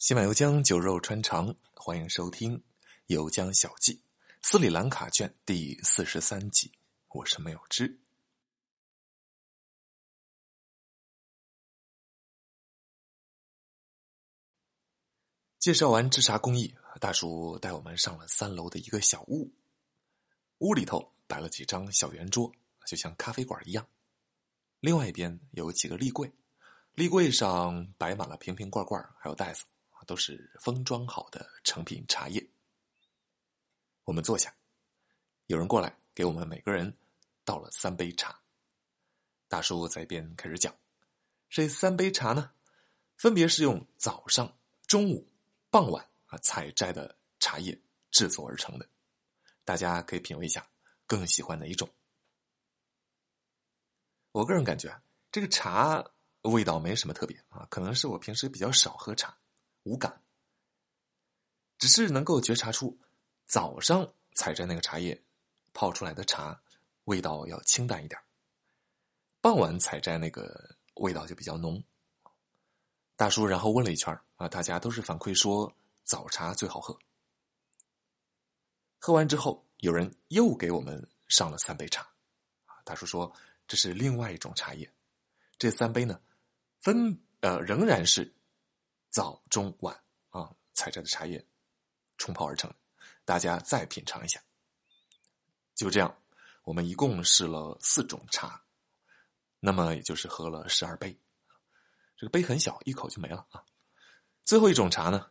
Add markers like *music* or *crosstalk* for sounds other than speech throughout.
喜马油江酒肉穿肠，欢迎收听《油江小记》斯里兰卡卷第四十三集。我是没有之。介绍完制茶工艺，大叔带我们上了三楼的一个小屋。屋里头摆了几张小圆桌，就像咖啡馆一样。另外一边有几个立柜，立柜上摆满了瓶瓶罐罐，还有袋子。都是封装好的成品茶叶。我们坐下，有人过来给我们每个人倒了三杯茶。大叔在一边开始讲：这三杯茶呢，分别是用早上、中午、傍晚啊采摘的茶叶制作而成的。大家可以品味一下，更喜欢哪一种？我个人感觉，这个茶味道没什么特别啊，可能是我平时比较少喝茶。无感，只是能够觉察出早上采摘那个茶叶泡出来的茶味道要清淡一点，傍晚采摘那个味道就比较浓。大叔然后问了一圈啊，大家都是反馈说早茶最好喝。喝完之后，有人又给我们上了三杯茶，啊，大叔说这是另外一种茶叶，这三杯呢，分呃仍然是。早中晚啊，采摘的茶叶冲泡而成，大家再品尝一下。就这样，我们一共试了四种茶，那么也就是喝了十二杯。这个杯很小，一口就没了啊。最后一种茶呢，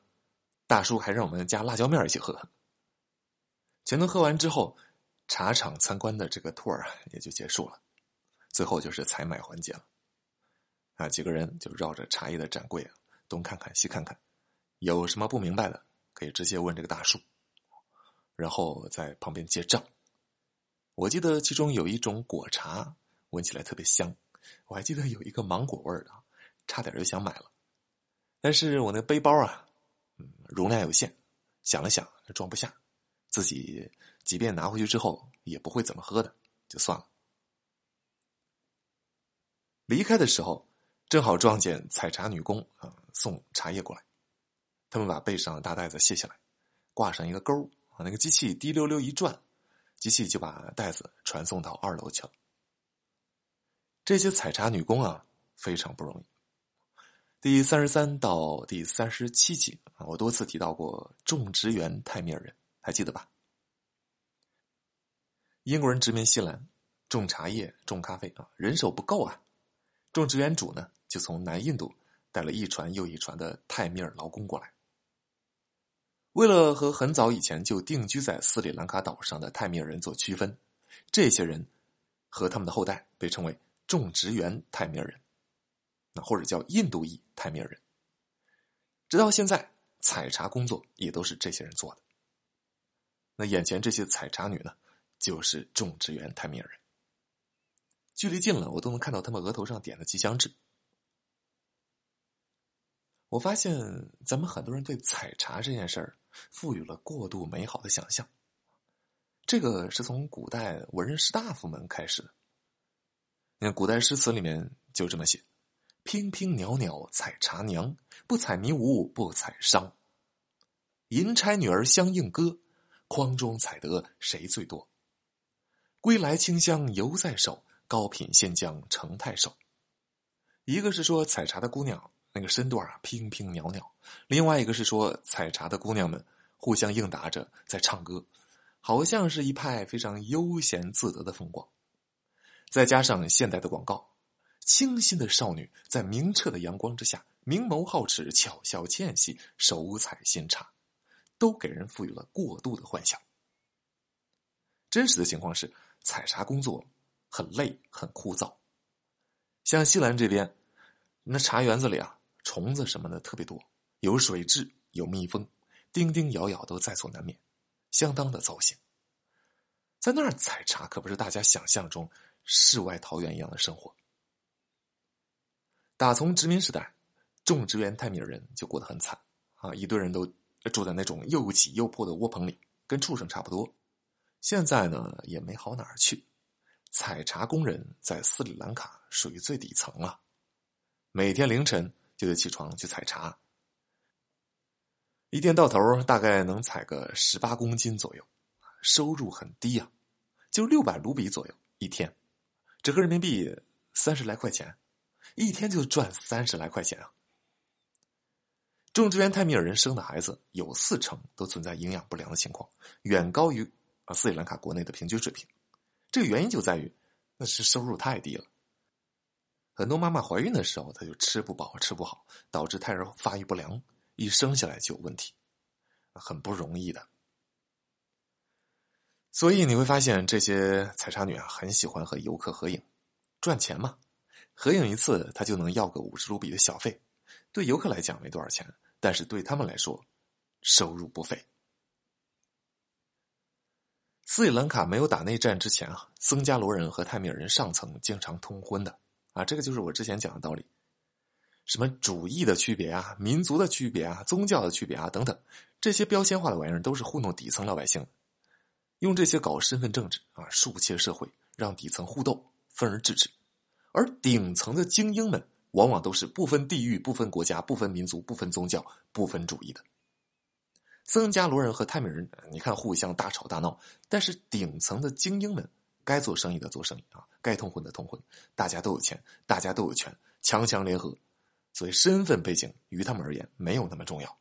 大叔还让我们加辣椒面一起喝。全都喝完之后，茶厂参观的这个 tour 也就结束了。最后就是采买环节了，啊，几个人就绕着茶叶的展柜啊。东看看西看看，有什么不明白的可以直接问这个大叔，然后在旁边结账。我记得其中有一种果茶闻起来特别香，我还记得有一个芒果味的，差点就想买了，但是我那背包啊，容量有限，想了想装不下，自己即便拿回去之后也不会怎么喝的，就算了。离开的时候。正好撞见采茶女工啊送茶叶过来，他们把背上的大袋子卸下来，挂上一个钩啊，那个机器滴溜溜一转，机器就把袋子传送到二楼去了。这些采茶女工啊非常不容易。第三十三到第三十七集啊，我多次提到过种植园泰米尔人，还记得吧？英国人殖民西兰，种茶叶、种咖啡啊，人手不够啊，种植园主呢？就从南印度带了一船又一船的泰米尔劳工过来。为了和很早以前就定居在斯里兰卡岛上的泰米尔人做区分，这些人和他们的后代被称为种植园泰米尔人，那或者叫印度裔泰米尔人。直到现在，采茶工作也都是这些人做的。那眼前这些采茶女呢，就是种植园泰米尔人。距离近了，我都能看到他们额头上点的吉祥痣。我发现咱们很多人对采茶这件事儿赋予了过度美好的想象，这个是从古代文人士大夫们开始的。你看，古代诗词里面就这么写：“娉娉袅袅采茶娘，不采迷无不采伤。银钗女儿相应歌，筐中采得谁最多？归来清香犹在手，高品仙将成太守。”一个是说采茶的姑娘。那个身段啊，娉娉袅袅；另外一个是说，采茶的姑娘们互相应答着在唱歌，好像是一派非常悠闲自得的风光。再加上现代的广告，清新的少女在明澈的阳光之下，明眸皓齿，巧笑倩兮，手采新茶，都给人赋予了过度的幻想。真实的情况是，采茶工作很累、很枯燥。像西兰这边，那茶园子里啊。虫子什么的特别多，有水蛭，有蜜蜂，叮叮咬咬都在所难免，相当的糟心。在那儿采茶可不是大家想象中世外桃源一样的生活。打从殖民时代，种植园泰米尔人就过得很惨啊，一堆人都住在那种又挤又破的窝棚里，跟畜生差不多。现在呢，也没好哪儿去。采茶工人在斯里兰卡属于最底层了，每天凌晨。就得起床去采茶，一天到头大概能采个十八公斤左右，收入很低呀，就六百卢比左右一天，折合人民币三十来块钱，一天就赚三十来块钱啊。种植园泰米尔人生的孩子有四成都存在营养不良的情况，远高于啊斯里兰卡国内的平均水平。这个原因就在于那是收入太低了。很多妈妈怀孕的时候，她就吃不饱、吃不好，导致胎儿发育不良。一生下来就有问题，很不容易的。所以你会发现，这些采茶女啊，很喜欢和游客合影，赚钱嘛。合影一次，她就能要个五十卢比的小费。对游客来讲没多少钱，但是对他们来说，收入不菲。斯里兰卡没有打内战之前啊，僧伽罗人和泰米尔人上层经常通婚的啊，这个就是我之前讲的道理。什么主义的区别啊，民族的区别啊，宗教的区别啊，等等，这些标签化的玩意儿都是糊弄底层老百姓，用这些搞身份政治啊，树切社会，让底层互斗，分而治之。而顶层的精英们，往往都是不分地域、不分国家、不分民族、不分宗教、不分主义的。僧伽罗人和泰米人，你看互相大吵大闹，但是顶层的精英们，该做生意的做生意啊，该通婚的通婚，大家都有钱，大家都有权，强强联合。所以，身份背景于他们而言没有那么重要，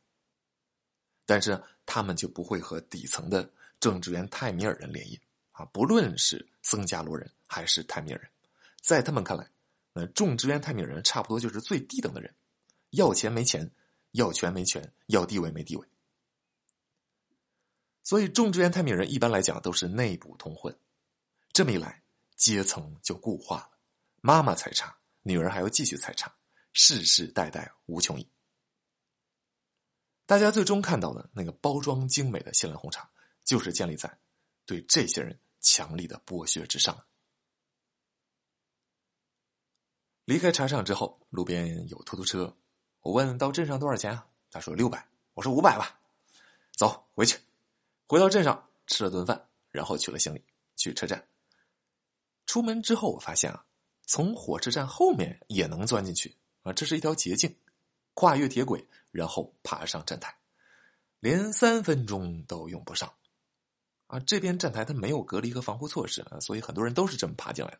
但是他们就不会和底层的种植园泰米尔人联姻啊！不论是僧伽罗人还是泰米尔人，在他们看来，那种植园泰米尔人差不多就是最低等的人，要钱没钱，要权没权，要地位没地位。所以，种植园泰米尔人一般来讲都是内部通婚，这么一来，阶层就固化了。妈妈采茶，女儿还要继续采茶。世世代代无穷已，大家最终看到的那个包装精美的锡兰红茶，就是建立在对这些人强力的剥削之上。离开茶厂之后，路边有出租车，我问到镇上多少钱啊？他说六百，我说五百吧。走，回去。回到镇上吃了顿饭，然后取了行李去车站。出门之后，我发现啊，从火车站后面也能钻进去。啊，这是一条捷径，跨越铁轨，然后爬上站台，连三分钟都用不上。啊，这边站台它没有隔离和防护措施啊，所以很多人都是这么爬进来的。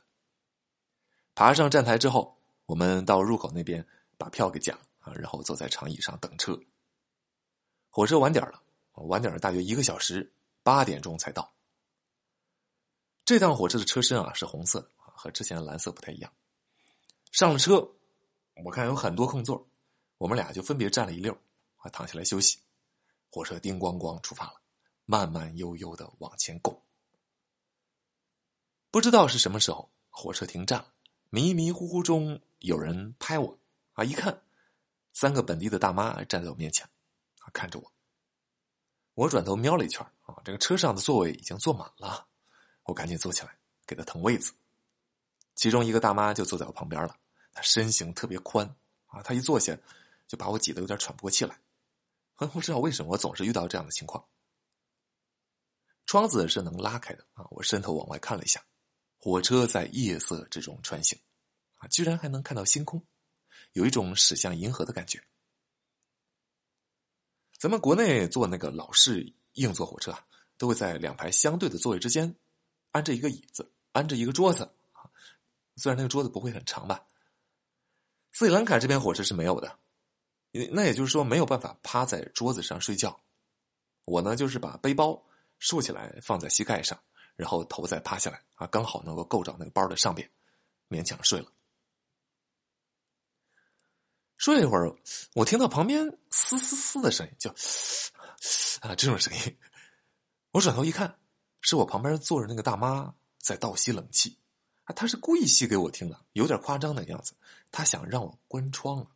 爬上站台之后，我们到入口那边把票给讲啊，然后坐在长椅上等车。火车晚点了，晚点了大约一个小时，八点钟才到。这趟火车的车身啊是红色的和之前的蓝色不太一样。上了车。我看有很多空座，我们俩就分别站了一溜，啊，躺下来休息。火车叮咣咣出发了，慢慢悠悠的往前拱。不知道是什么时候，火车停站，迷迷糊糊中有人拍我，啊，一看，三个本地的大妈站在我面前，啊，看着我。我转头瞄了一圈，啊，这个车上的座位已经坐满了，我赶紧坐起来给他腾位子。其中一个大妈就坐在我旁边了。她身形特别宽啊，她一坐下就把我挤得有点喘不过气来。我不知道为什么我总是遇到这样的情况。窗子是能拉开的啊，我伸头往外看了一下，火车在夜色之中穿行，啊，居然还能看到星空，有一种驶向银河的感觉。咱们国内坐那个老式硬座火车啊，都会在两排相对的座位之间安着一个椅子，安着一个桌子，虽然那个桌子不会很长吧。斯里兰卡这边火车是没有的，那也就是说没有办法趴在桌子上睡觉。我呢就是把背包竖起来放在膝盖上，然后头再趴下来啊，刚好能够够着那个包的上边，勉强睡了。睡一会儿，我听到旁边嘶嘶嘶的声音，就 *sniffs* 啊这种声音。我转头一看，是我旁边坐着那个大妈在倒吸冷气。啊，她是故意吸给我听的，有点夸张的样子。她想让我关窗了。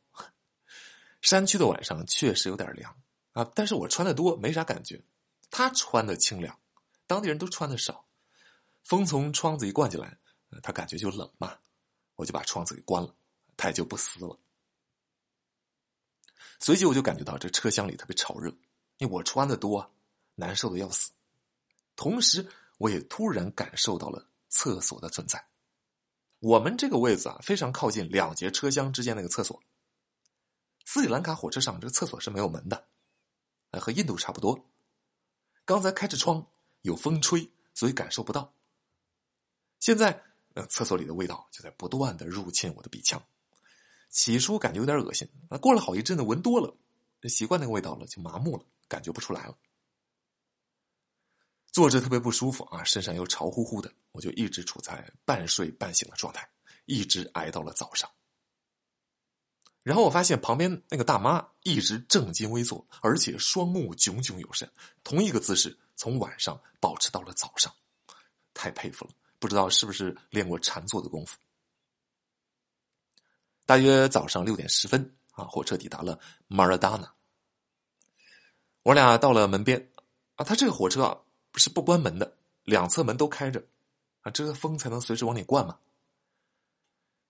山区的晚上确实有点凉啊，但是我穿的多，没啥感觉。她穿的清凉，当地人都穿的少。风从窗子一灌进来，他感觉就冷嘛，我就把窗子给关了，他也就不撕了。随即我就感觉到这车厢里特别潮热，因为我穿的多，难受的要死。同时，我也突然感受到了厕所的存在。我们这个位子啊，非常靠近两节车厢之间那个厕所。斯里兰卡火车上这个厕所是没有门的，呃和印度差不多。刚才开着窗，有风吹，所以感受不到。现在，呃，厕所里的味道就在不断的入侵我的鼻腔。起初感觉有点恶心，啊，过了好一阵子，闻多了，习惯那个味道了，就麻木了，感觉不出来了。坐着特别不舒服啊，身上又潮乎乎的，我就一直处在半睡半醒的状态，一直挨到了早上。然后我发现旁边那个大妈一直正襟危坐，而且双目炯炯有神，同一个姿势从晚上保持到了早上，太佩服了！不知道是不是练过禅坐的功夫。大约早上六点十分啊，火车抵达了马尔达纳。我俩到了门边啊，他这个火车啊。不是不关门的，两侧门都开着，啊，这个风才能随时往里灌嘛。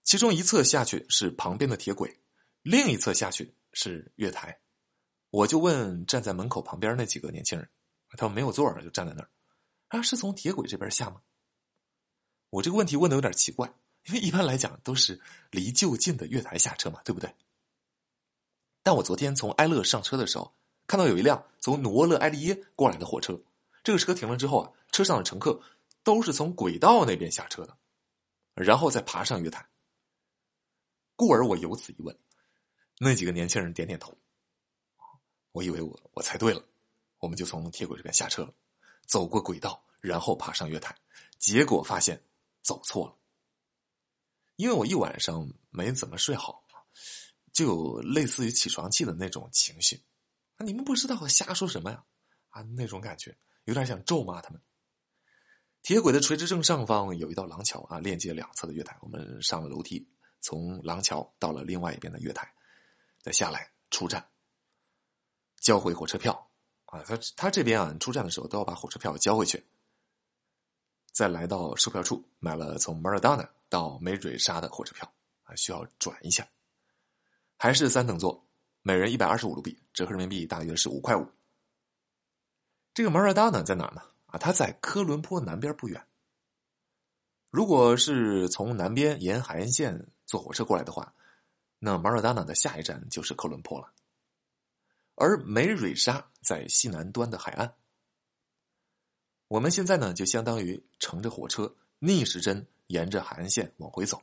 其中一侧下去是旁边的铁轨，另一侧下去是月台。我就问站在门口旁边那几个年轻人，他们没有座儿，就站在那儿。啊，是从铁轨这边下吗？我这个问题问的有点奇怪，因为一般来讲都是离就近的月台下车嘛，对不对？但我昨天从埃勒上车的时候，看到有一辆从努沃勒埃利耶过来的火车。这个车停了之后啊，车上的乘客都是从轨道那边下车的，然后再爬上月台。故而我有此一问，那几个年轻人点点头。我以为我我猜对了，我们就从铁轨这边下车了，走过轨道，然后爬上月台。结果发现走错了，因为我一晚上没怎么睡好，就有类似于起床气的那种情绪。啊，你们不知道我瞎说什么呀？啊，那种感觉。有点想咒骂他们。铁轨的垂直正上方有一道廊桥啊，连接两侧的月台。我们上了楼梯，从廊桥到了另外一边的月台，再下来出站，交回火车票啊。他他这边啊，出站的时候都要把火车票交回去，再来到售票处买了从马尔达纳到梅蕊沙的火车票啊，需要转一下，还是三等座，每人一百二十五卢比，折合人民币大约是五块五。这个马尔达纳在哪呢？啊，它在科伦坡南边不远。如果是从南边沿海岸线坐火车过来的话，那马尔达纳的下一站就是科伦坡了。而梅蕊沙在西南端的海岸。我们现在呢，就相当于乘着火车逆时针沿着海岸线往回走。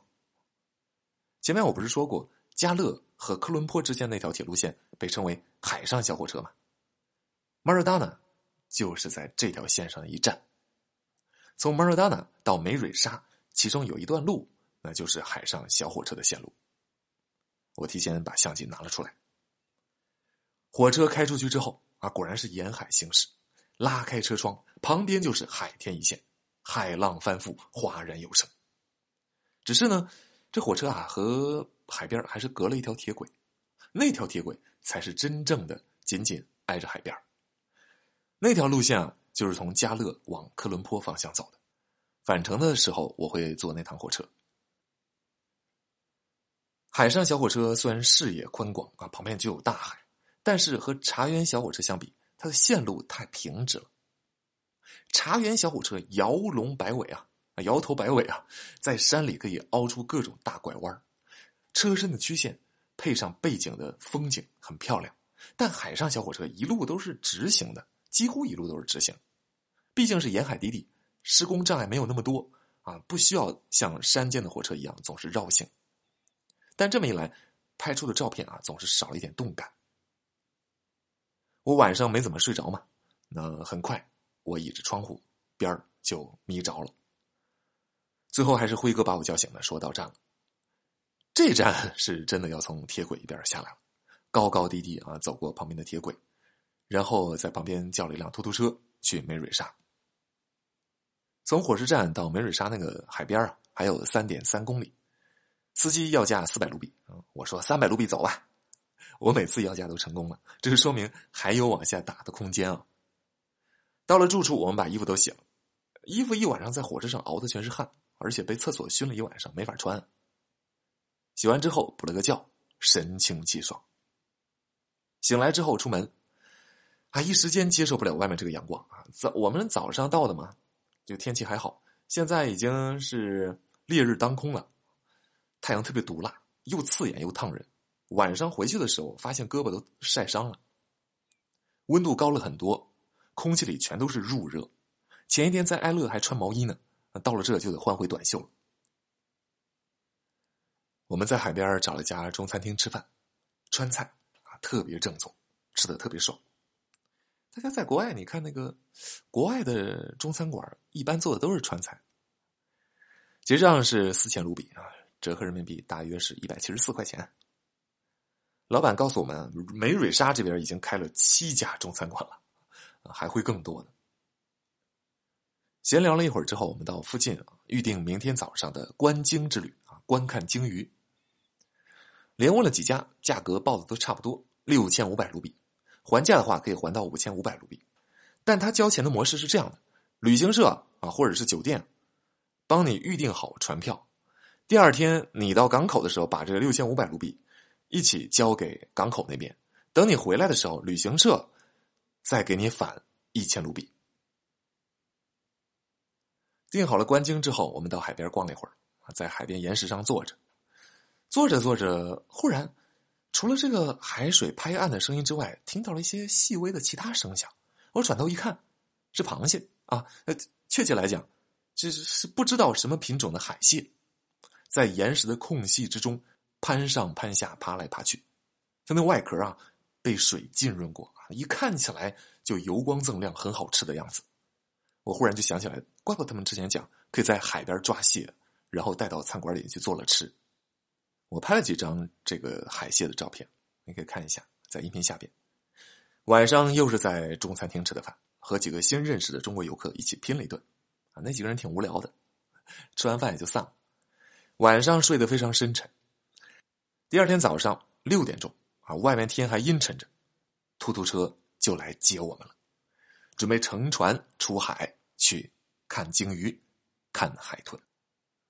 前面我不是说过，加勒和科伦坡之间那条铁路线被称为海上小火车吗？马尔达纳。就是在这条线上一站，从马尔达纳到梅蕊沙，其中有一段路，那就是海上小火车的线路。我提前把相机拿了出来。火车开出去之后啊，果然是沿海行驶，拉开车窗，旁边就是海天一线，海浪翻覆，哗然有声。只是呢，这火车啊和海边还是隔了一条铁轨，那条铁轨才是真正的紧紧挨着海边。那条路线啊，就是从加勒往科伦坡方向走的。返程的时候，我会坐那趟火车。海上小火车虽然视野宽广啊，旁边就有大海，但是和茶园小火车相比，它的线路太平直了。茶园小火车摇龙摆尾啊，摇头摆尾啊，在山里可以凹出各种大拐弯车身的曲线配上背景的风景很漂亮。但海上小火车一路都是直行的。几乎一路都是直行，毕竟是沿海低地，施工障碍没有那么多啊，不需要像山间的火车一样总是绕行。但这么一来，拍出的照片啊总是少了一点动感。我晚上没怎么睡着嘛，那很快我倚着窗户边儿就眯着了。最后还是辉哥把我叫醒了，说到站了。这站 *laughs* 是真的要从铁轨一边下来了，高高低低啊，走过旁边的铁轨。然后在旁边叫了一辆出租车去梅瑞沙。从火车站到梅瑞沙那个海边啊，还有三点三公里。司机要价四百卢比，我说三百卢比走吧。我每次要价都成功了，这是说明还有往下打的空间啊。到了住处，我们把衣服都洗了。衣服一晚上在火车上熬的全是汗，而且被厕所熏了一晚上，没法穿。洗完之后补了个觉，神清气爽。醒来之后出门。啊，一时间接受不了外面这个阳光啊！早我们早上到的嘛，就天气还好。现在已经是烈日当空了，太阳特别毒辣，又刺眼又烫人。晚上回去的时候，发现胳膊都晒伤了。温度高了很多，空气里全都是入热。前一天在埃勒还穿毛衣呢，到了这就得换回短袖了。我们在海边找了家中餐厅吃饭，川菜啊，特别正宗，吃的特别爽。大家在国外，你看那个国外的中餐馆，一般做的都是川菜。结账是四千卢比啊，折合人民币大约是一百七十四块钱。老板告诉我们，梅蕊沙这边已经开了七家中餐馆了，还会更多的。闲聊了一会儿之后，我们到附近预定明天早上的观鲸之旅啊，观看鲸鱼。连问了几家，价格报的都差不多，六千五百卢比。还价的话可以还到五千五百卢比，但他交钱的模式是这样的：旅行社啊，或者是酒店，帮你预定好船票，第二天你到港口的时候，把这个六千五百卢比一起交给港口那边，等你回来的时候，旅行社再给你返一千卢比。订好了观鲸之后，我们到海边逛了一会儿啊，在海边岩石上坐着，坐着坐着，忽然。除了这个海水拍岸的声音之外，听到了一些细微的其他声响。我转头一看，是螃蟹啊！呃，确切来讲，这是不知道什么品种的海蟹，在岩石的空隙之中攀上攀下、爬来爬去。它那外壳啊，被水浸润过啊，一看起来就油光锃亮，很好吃的样子。我忽然就想起来，怪不得他们之前讲可以在海边抓蟹，然后带到餐馆里去做了吃。我拍了几张这个海蟹的照片，你可以看一下，在音频下边。晚上又是在中餐厅吃的饭，和几个新认识的中国游客一起拼了一顿，啊，那几个人挺无聊的，吃完饭也就散了。晚上睡得非常深沉。第二天早上六点钟，啊，外面天还阴沉着，突突车就来接我们了，准备乘船出海去看鲸鱼、看海豚。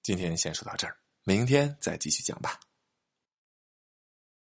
今天先说到这儿，明天再继续讲吧。